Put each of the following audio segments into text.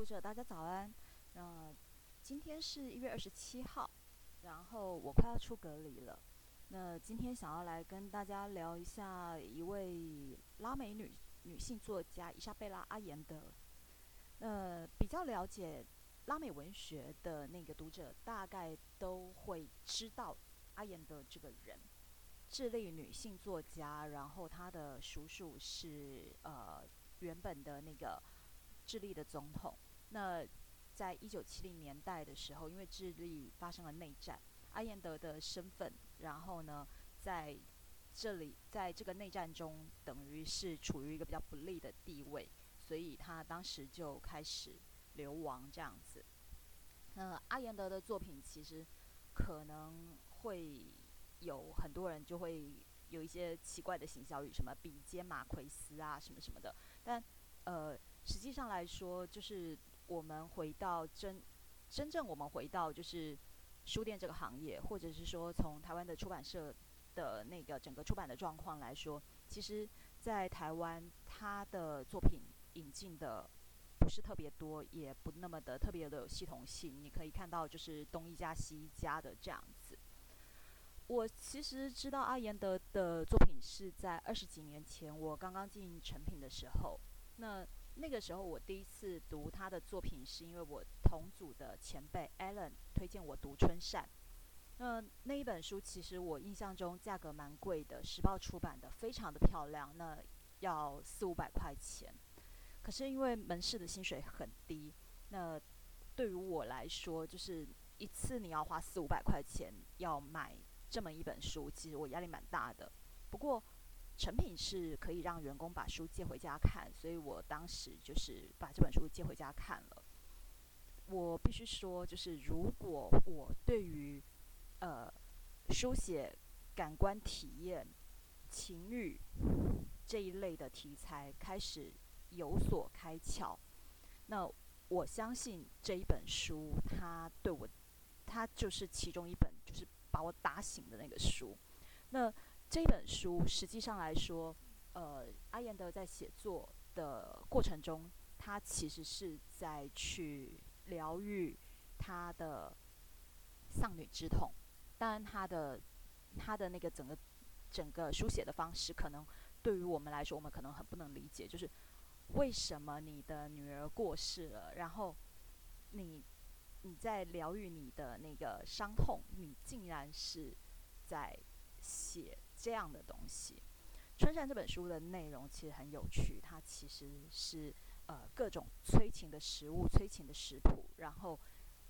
读者，大家早安。那今天是一月二十七号，然后我快要出隔离了。那今天想要来跟大家聊一下一位拉美女女性作家伊莎贝拉·阿延德。呃，比较了解拉美文学的那个读者，大概都会知道阿延德这个人。智利女性作家，然后她的叔叔是呃原本的那个智利的总统。那在一九七零年代的时候，因为智利发生了内战，阿延德的身份，然后呢，在这里在这个内战中，等于是处于一个比较不利的地位，所以他当时就开始流亡这样子。那阿延德的作品其实可能会有很多人就会有一些奇怪的行销语，什么比肩马奎斯啊，什么什么的，但呃，实际上来说就是。我们回到真真正，我们回到就是书店这个行业，或者是说从台湾的出版社的那个整个出版的状况来说，其实，在台湾他的作品引进的不是特别多，也不那么的特别的有系统性。你可以看到就是东一家西一家的这样子。我其实知道阿延德的作品是在二十几年前，我刚刚进成品的时候，那。那个时候，我第一次读他的作品，是因为我同组的前辈 Alan 推荐我读《春扇》。那那一本书，其实我印象中价格蛮贵的，时报出版的，非常的漂亮，那要四五百块钱。可是因为门市的薪水很低，那对于我来说，就是一次你要花四五百块钱要买这么一本书，其实我压力蛮大的。不过，成品是可以让员工把书借回家看，所以我当时就是把这本书借回家看了。我必须说，就是如果我对于呃书写感官体验、情欲这一类的题材开始有所开窍，那我相信这一本书，它对我，它就是其中一本，就是把我打醒的那个书。那这本书实际上来说，呃，阿延德在写作的过程中，他其实是在去疗愈他的丧女之痛。当然，他的他的那个整个整个书写的方式，可能对于我们来说，我们可能很不能理解，就是为什么你的女儿过世了，然后你你在疗愈你的那个伤痛，你竟然是在写。这样的东西，《春山》这本书的内容其实很有趣，它其实是呃各种催情的食物、催情的食谱，然后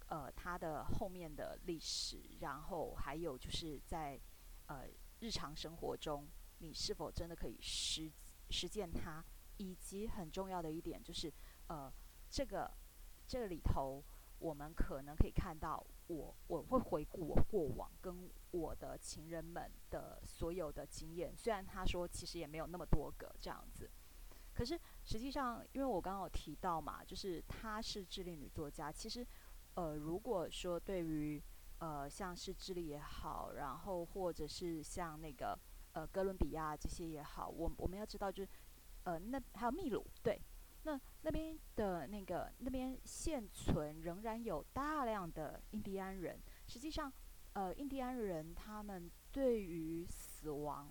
呃它的后面的历史，然后还有就是在呃日常生活中，你是否真的可以实实践它，以及很重要的一点就是呃这个这里头。我们可能可以看到，我我会回顾我过往跟我的情人们的所有的经验。虽然他说其实也没有那么多个这样子，可是实际上，因为我刚刚有提到嘛，就是她是智利女作家。其实，呃，如果说对于呃像是智利也好，然后或者是像那个呃哥伦比亚这些也好，我我们要知道，就是呃那还有秘鲁，对。那那边的那个那边现存仍然有大量的印第安人。实际上，呃，印第安人他们对于死亡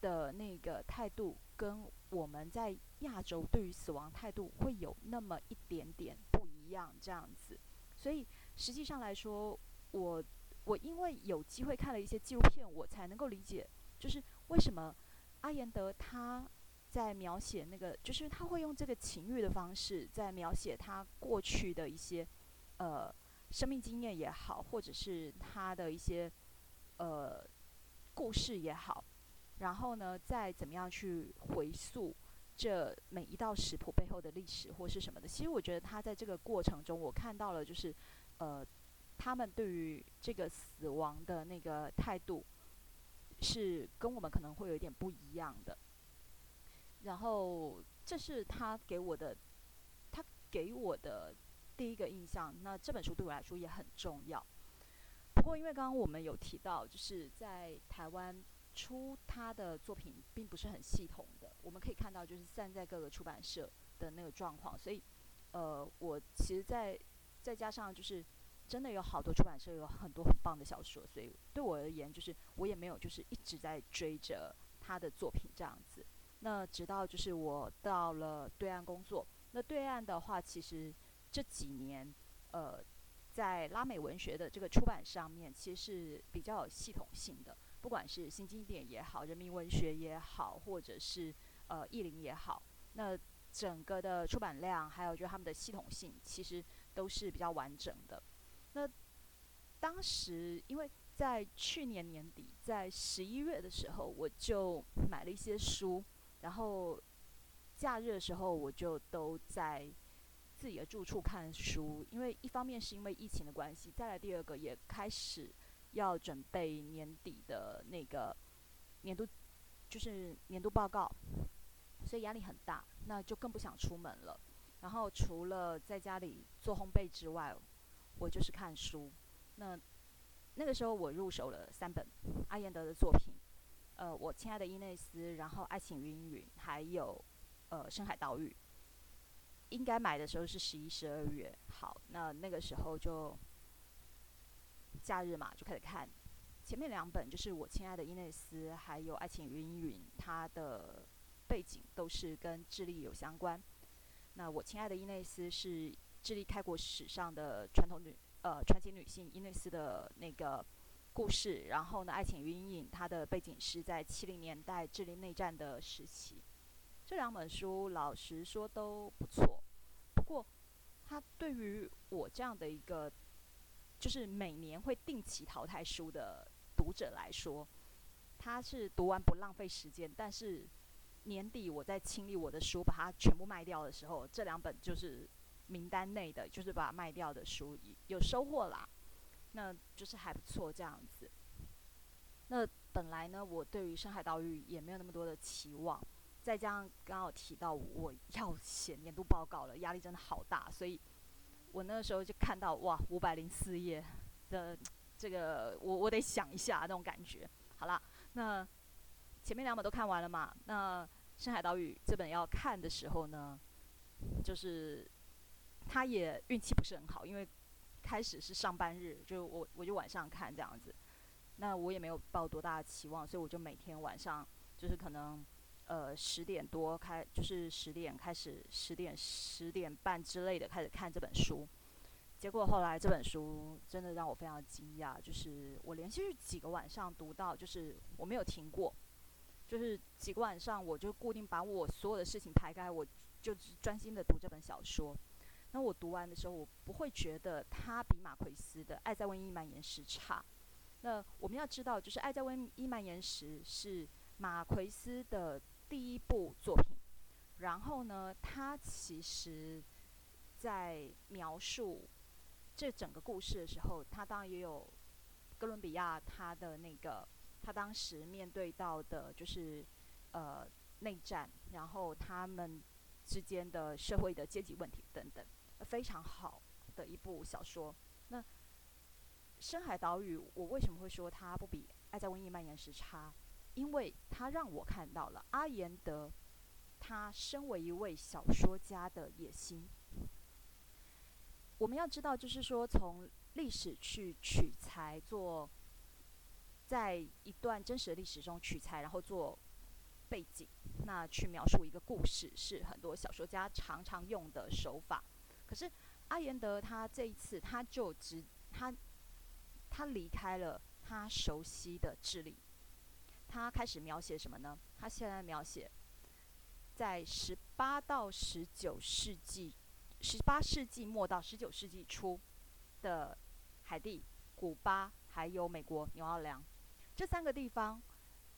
的那个态度，跟我们在亚洲对于死亡态度会有那么一点点不一样，这样子。所以实际上来说，我我因为有机会看了一些纪录片，我才能够理解，就是为什么阿延德他。在描写那个，就是他会用这个情欲的方式，在描写他过去的一些呃生命经验也好，或者是他的一些呃故事也好，然后呢，再怎么样去回溯这每一道食谱背后的历史或是什么的。其实我觉得他在这个过程中，我看到了就是呃他们对于这个死亡的那个态度，是跟我们可能会有一点不一样的。然后，这是他给我的，他给我的第一个印象。那这本书对我来说也很重要。不过，因为刚刚我们有提到，就是在台湾出他的作品并不是很系统的。我们可以看到，就是散在各个出版社的那个状况。所以，呃，我其实在再加上就是真的有好多出版社有很多很棒的小说，所以对我而言，就是我也没有就是一直在追着他的作品这样子。那直到就是我到了对岸工作，那对岸的话，其实这几年呃，在拉美文学的这个出版上面，其实是比较有系统性的，不管是新经典也好，人民文学也好，或者是呃译林也好，那整个的出版量，还有就是他们的系统性，其实都是比较完整的。那当时因为在去年年底，在十一月的时候，我就买了一些书，然后假日的时候我就都在。自己的住处看书，因为一方面是因为疫情的关系，再来第二个也开始要准备年底的那个年度，就是年度报告，所以压力很大，那就更不想出门了。然后除了在家里做烘焙之外，我就是看书。那那个时候我入手了三本阿彦德的作品，呃，我亲爱的伊内斯，然后爱情云云，还有呃深海岛屿。应该买的时候是十一、十二月。好，那那个时候就假日嘛，就开始看。前面两本就是我亲爱的伊内斯，还有爱情云云，它的背景都是跟智利有相关。那我亲爱的伊内斯是智利开国史上的传统女呃传奇女性伊内斯的那个故事。然后呢，爱情与阴影它的背景是在七零年代智利内战的时期。这两本书老实说都不错，不过它对于我这样的一个就是每年会定期淘汰书的读者来说，它是读完不浪费时间。但是年底我在清理我的书，把它全部卖掉的时候，这两本就是名单内的，就是把它卖掉的书有收获啦，那就是还不错这样子。那本来呢，我对于深海岛屿也没有那么多的期望。再加上刚刚有提到我要写年度报告了，压力真的好大，所以我那个时候就看到哇五百零四页的这个，我我得想一下那种感觉。好了，那前面两本都看完了嘛？那《深海岛屿》这本要看的时候呢，就是他也运气不是很好，因为开始是上班日，就我我就晚上看这样子，那我也没有抱多大的期望，所以我就每天晚上就是可能。呃，十点多开，就是十点开始，十点十点半之类的开始看这本书。结果后来这本书真的让我非常惊讶，就是我连续几个晚上读到，就是我没有停过，就是几个晚上我就固定把我所有的事情排开，我就专心的读这本小说。那我读完的时候，我不会觉得它比马奎斯的《爱在瘟疫蔓延时》差。那我们要知道，就是《爱在瘟疫蔓延时》是马奎斯的。第一部作品，然后呢，他其实，在描述这整个故事的时候，他当然也有哥伦比亚他的那个他当时面对到的就是呃内战，然后他们之间的社会的阶级问题等等，非常好的一部小说。那《深海岛屿》，我为什么会说它不比《爱在瘟疫蔓延时》差？因为它让我看到了阿言德，他身为一位小说家的野心。我们要知道，就是说从历史去取材，做在一段真实的历史中取材，然后做背景，那去描述一个故事，是很多小说家常常用的手法。可是阿言德他这一次，他就只他他离开了他熟悉的智利。他开始描写什么呢？他现在描写在十八到十九世纪，十八世纪末到十九世纪初的海地、古巴还有美国纽奥良这三个地方，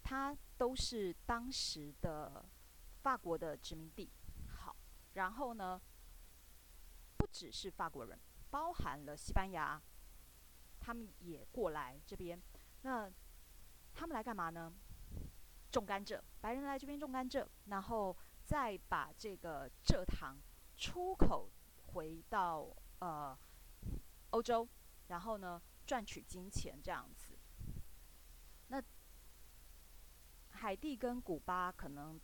它都是当时的法国的殖民地。好，然后呢，不只是法国人，包含了西班牙，他们也过来这边。那他们来干嘛呢？种甘蔗，白人来这边种甘蔗，然后再把这个蔗糖出口回到呃欧洲，然后呢赚取金钱这样子。那海地跟古巴，可能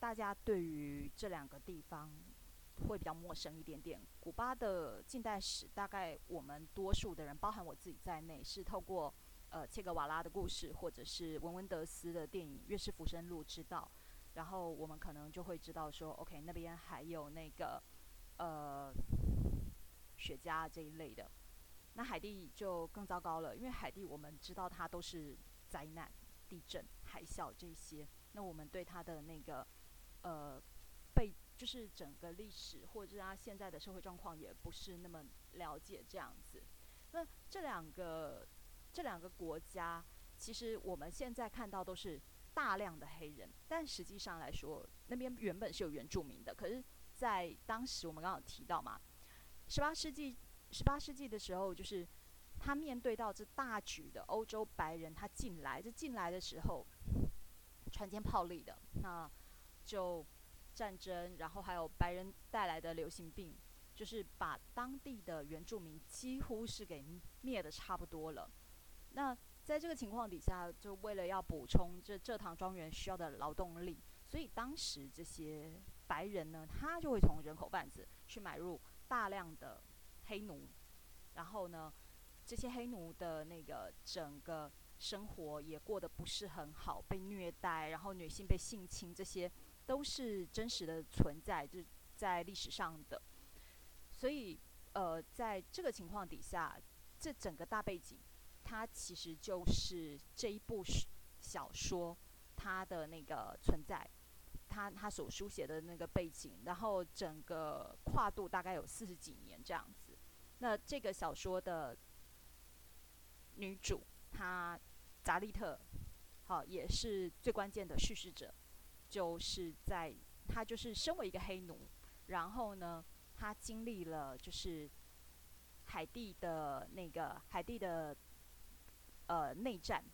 大家对于这两个地方会比较陌生一点点。古巴的近代史，大概我们多数的人，包含我自己在内，是透过呃切格瓦拉的故事，或者是文文德斯的电影《月是浮生录》知道。然后我们可能就会知道说，OK，那边还有那个呃雪茄这一类的。那海地就更糟糕了，因为海地我们知道它都是灾难、地震、海啸这些。那我们对它的那个呃就是整个历史或者是他现在的社会状况也不是那么了解这样子。那这两个这两个国家，其实我们现在看到都是大量的黑人，但实际上来说，那边原本是有原住民的。可是，在当时我们刚刚提到嘛，十八世纪。十八世纪的时候，就是他面对到这大举的欧洲白人，他进来，这进来的时候，船坚炮利的，那就战争，然后还有白人带来的流行病，就是把当地的原住民几乎是给灭的差不多了。那在这个情况底下，就为了要补充这蔗糖庄园需要的劳动力，所以当时这些白人呢，他就会从人口贩子去买入大量的。黑奴，然后呢，这些黑奴的那个整个生活也过得不是很好，被虐待，然后女性被性侵，这些都是真实的存在，就是在历史上的。所以，呃，在这个情况底下，这整个大背景，它其实就是这一部小说它的那个存在，它它所书写的那个背景，然后整个跨度大概有四十几年这样子。那这个小说的女主，她扎利特，好，也是最关键的叙事者，就是在他就是身为一个黑奴，然后呢，他经历了就是海地的那个海地的呃内战，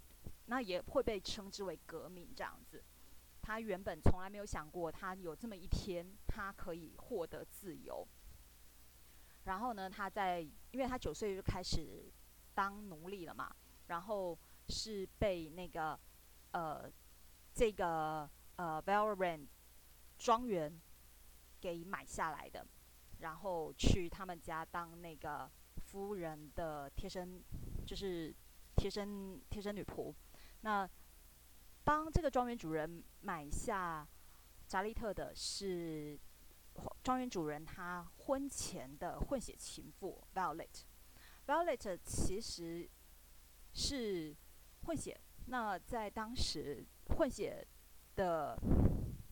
那也会被称之为革命这样子。他原本从来没有想过，他有这么一天，他可以获得自由。然后呢，他在，因为他九岁就开始当奴隶了嘛，然后是被那个呃这个呃 v a l r a n 庄园给买下来的，然后去他们家当那个夫人的贴身，就是贴身贴身女仆。那帮这个庄园主人买下扎利特的是。庄园主人他婚前的混血情妇 Violet，Violet 其实是混血。那在当时，混血的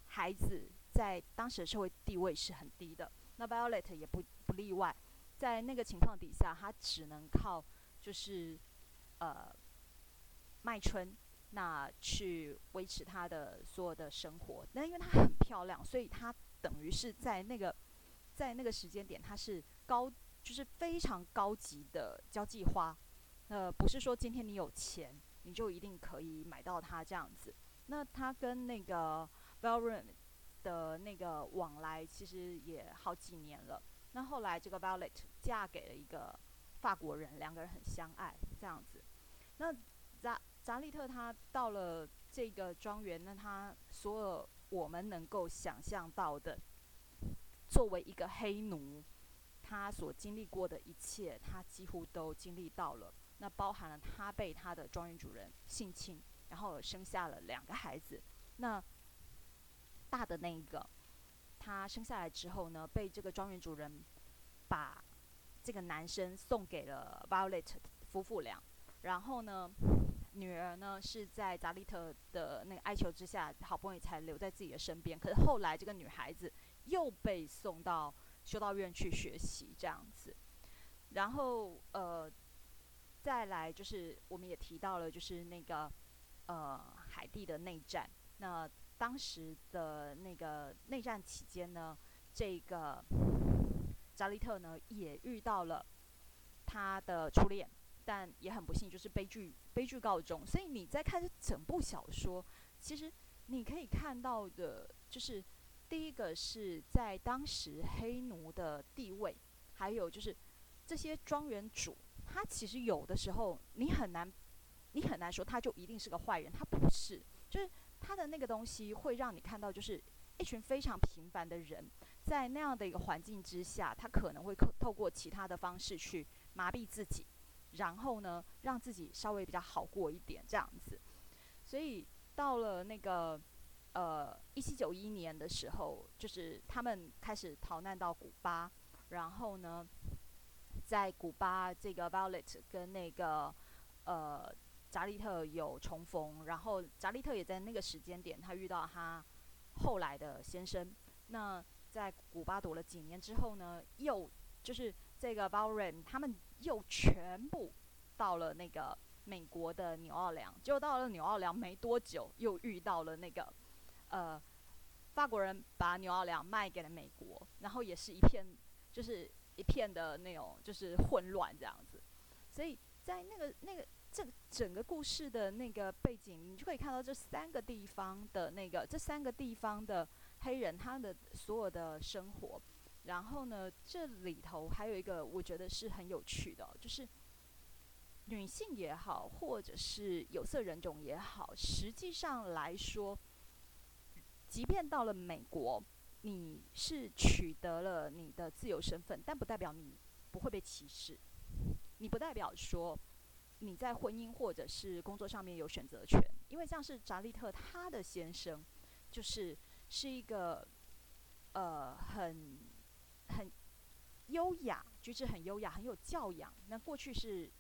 孩子在当时的社会地位是很低的。那 Violet 也不不例外。在那个情况底下，他只能靠就是呃卖春，那去维持他的所有的生活。那因为她很漂亮，所以她。等于是在那个，在那个时间点，她是高，就是非常高级的交际花。呃，不是说今天你有钱，你就一定可以买到它这样子。那他跟那个 valen 的那个往来，其实也好几年了。那后来这个 Violet 嫁给了一个法国人，两个人很相爱这样子。那扎扎利特他到了这个庄园，那他所有。我们能够想象到的，作为一个黑奴，他所经历过的一切，他几乎都经历到了。那包含了他被他的庄园主人性侵，然后生下了两个孩子。那大的那一个，他生下来之后呢，被这个庄园主人把这个男生送给了 Violet 夫妇俩。然后呢？女儿呢是在扎利特的那个哀求之下，好不容易才留在自己的身边。可是后来这个女孩子又被送到修道院去学习，这样子。然后呃，再来就是我们也提到了，就是那个呃海地的内战。那当时的那个内战期间呢，这个扎利特呢也遇到了他的初恋。但也很不幸，就是悲剧悲剧告终。所以你在看这整部小说，其实你可以看到的，就是第一个是在当时黑奴的地位，还有就是这些庄园主，他其实有的时候你很难，你很难说他就一定是个坏人，他不是，就是他的那个东西会让你看到，就是一群非常平凡的人，在那样的一个环境之下，他可能会透透过其他的方式去麻痹自己，然后呢，让自己稍微比较好过一点这样子。所以到了那个呃一七九一年的时候，就是他们开始逃难到古巴，然后呢，在古巴这个 Violet 跟那个呃扎利特有重逢，然后扎利特也在那个时间点，他遇到他后来的先生。那在古巴躲了几年之后呢，又就是这个 v a r e n 他们又全部到了那个美国的纽奥良，结果到了纽奥良没多久，又遇到了那个呃法国人把纽奥良卖给了美国，然后也是一片就是一片的那种就是混乱这样子，所以在那个那个。这整个故事的那个背景，你就可以看到这三个地方的那个这三个地方的黑人他的所有的生活。然后呢，这里头还有一个我觉得是很有趣的，就是女性也好，或者是有色人种也好，实际上来说，即便到了美国，你是取得了你的自由身份，但不代表你不会被歧视，你不代表说。你在婚姻或者是工作上面有选择权，因为像是扎利特他的先生，就是是一个呃很很优雅，举止很优雅，很有教养。那过去是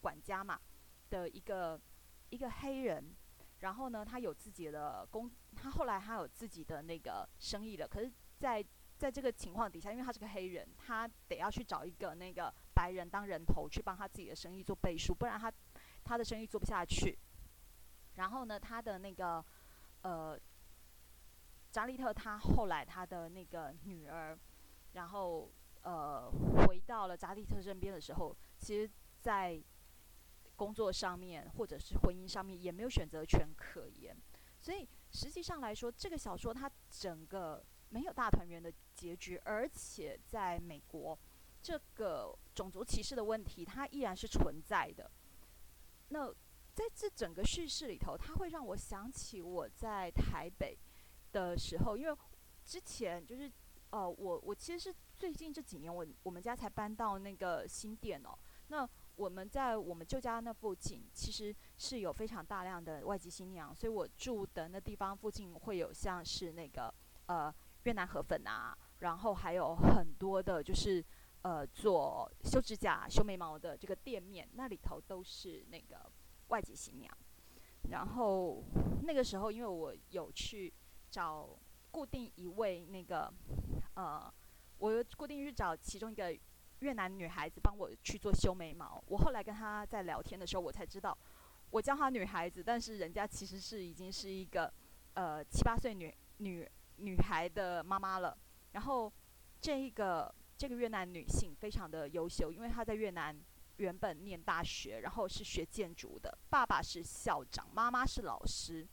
管家嘛的一个一个黑人，然后呢，他有自己的工，他后来他有自己的那个生意了。可是，在在这个情况底下，因为他是个黑人，他得要去找一个那个白人当人头去帮他自己的生意做背书，不然他他的生意做不下去。然后呢，他的那个呃扎利特，他后来他的那个女儿，然后呃回到了扎利特身边的时候，其实，在工作上面或者是婚姻上面也没有选择权可言。所以实际上来说，这个小说它整个。没有大团圆的结局，而且在美国，这个种族歧视的问题它依然是存在的。那在这整个叙事里头，它会让我想起我在台北的时候，因为之前就是呃，我我其实是最近这几年，我我们家才搬到那个新店哦。那我们在我们旧家那附近，其实是有非常大量的外籍新娘，所以我住的那地方附近会有像是那个呃。越南河粉啊，然后还有很多的，就是呃做修指甲、修眉毛的这个店面，那里头都是那个外籍新娘。然后那个时候，因为我有去找固定一位那个呃，我固定去找其中一个越南女孩子帮我去做修眉毛。我后来跟她在聊天的时候，我才知道，我叫她女孩子，但是人家其实是已经是一个呃七八岁女女。女孩的妈妈了，然后这一个这个越南女性非常的优秀，因为她在越南原本念大学，然后是学建筑的，爸爸是校长，妈妈是老师。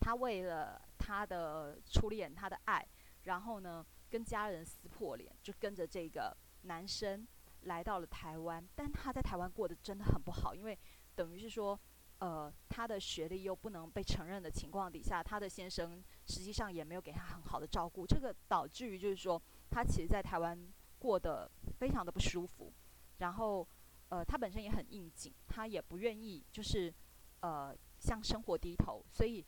她为了她的初恋，她的爱，然后呢跟家人撕破脸，就跟着这个男生来到了台湾，但她在台湾过得真的很不好，因为等于是说。呃，他的学历又不能被承认的情况底下，他的先生实际上也没有给他很好的照顾，这个导致于就是说，他其实，在台湾过得非常的不舒服。然后，呃，他本身也很应景，他也不愿意就是呃向生活低头，所以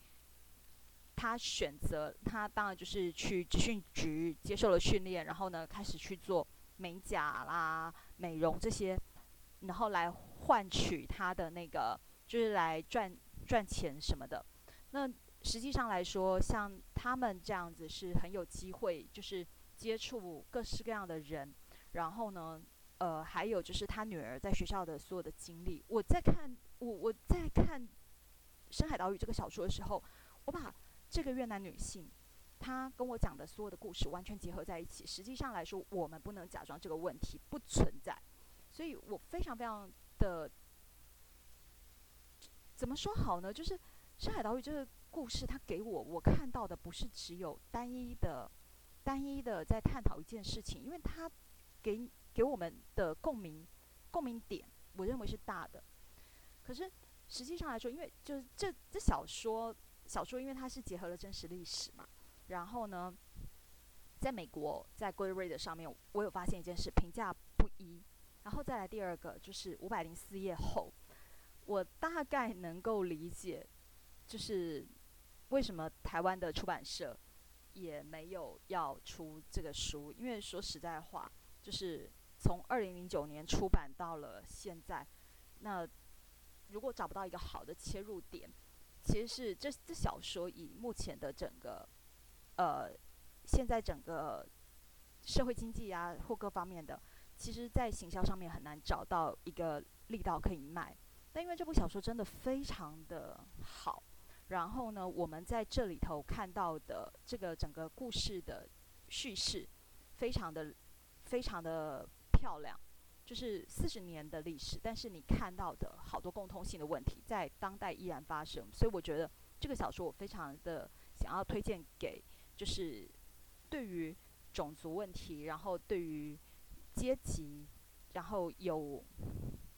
他选择他当然就是去职训局接受了训练，然后呢，开始去做美甲啦、美容这些，然后来换取他的那个。就是来赚赚钱什么的，那实际上来说，像他们这样子是很有机会，就是接触各式各样的人。然后呢，呃，还有就是他女儿在学校的所有的经历。我在看我我在看《深海岛屿》这个小说的时候，我把这个越南女性她跟我讲的所有的故事完全结合在一起。实际上来说，我们不能假装这个问题不存在。所以我非常非常的。怎么说好呢？就是《深海岛屿》这个故事，它给我我看到的不是只有单一的、单一的在探讨一件事情，因为它给给我们的共鸣共鸣点，我认为是大的。可是实际上来说，因为就是这这小说小说，因为它是结合了真实历史嘛，然后呢，在美国，在 Goodreads 上面，我有发现一件事，评价不一。然后再来第二个，就是五百零四页后，我大概能够理解，就是为什么台湾的出版社也没有要出这个书，因为说实在话，就是从二零零九年出版到了现在，那如果找不到一个好的切入点，其实是这这小说以目前的整个，呃，现在整个社会经济啊或各方面的。其实，在行销上面很难找到一个力道可以卖，因为这部小说真的非常的好，然后呢，我们在这里头看到的这个整个故事的叙事，非常的非常的漂亮，就是四十年的历史，但是你看到的好多共通性的问题在当代依然发生，所以我觉得这个小说我非常的想要推荐给，就是对于种族问题，然后对于。阶级，然后有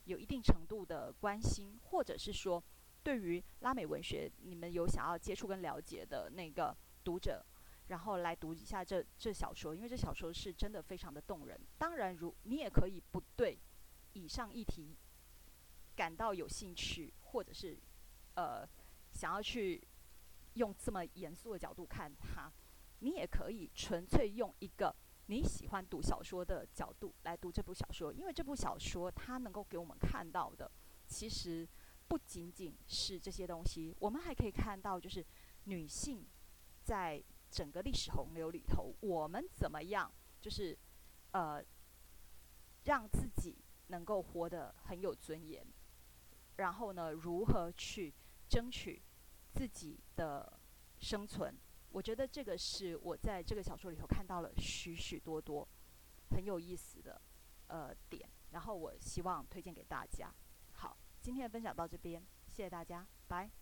有一定程度的关心，或者是说，对于拉美文学，你们有想要接触跟了解的那个读者，然后来读一下这这小说，因为这小说是真的非常的动人。当然，如你也可以不对以上议题感到有兴趣，或者是呃想要去用这么严肃的角度看它，你也可以纯粹用一个。你喜欢读小说的角度来读这部小说，因为这部小说它能够给我们看到的，其实不仅仅是这些东西，我们还可以看到，就是女性在整个历史洪流里头，我们怎么样，就是呃，让自己能够活得很有尊严，然后呢，如何去争取自己的生存。我觉得这个是我在这个小说里头看到了许许多多很有意思的呃点，然后我希望推荐给大家。好，今天的分享到这边，谢谢大家，拜。